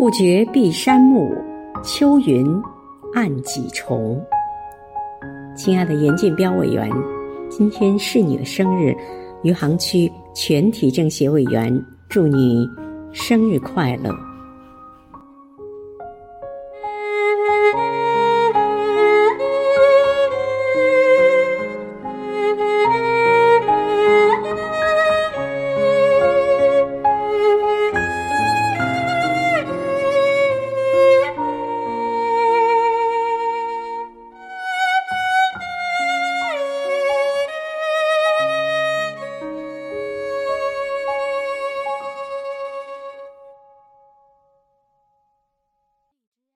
不觉碧山暮，秋云暗几重。亲爱的严建彪委员，今天是你的生日，余杭区全体政协委员，祝你生日快乐。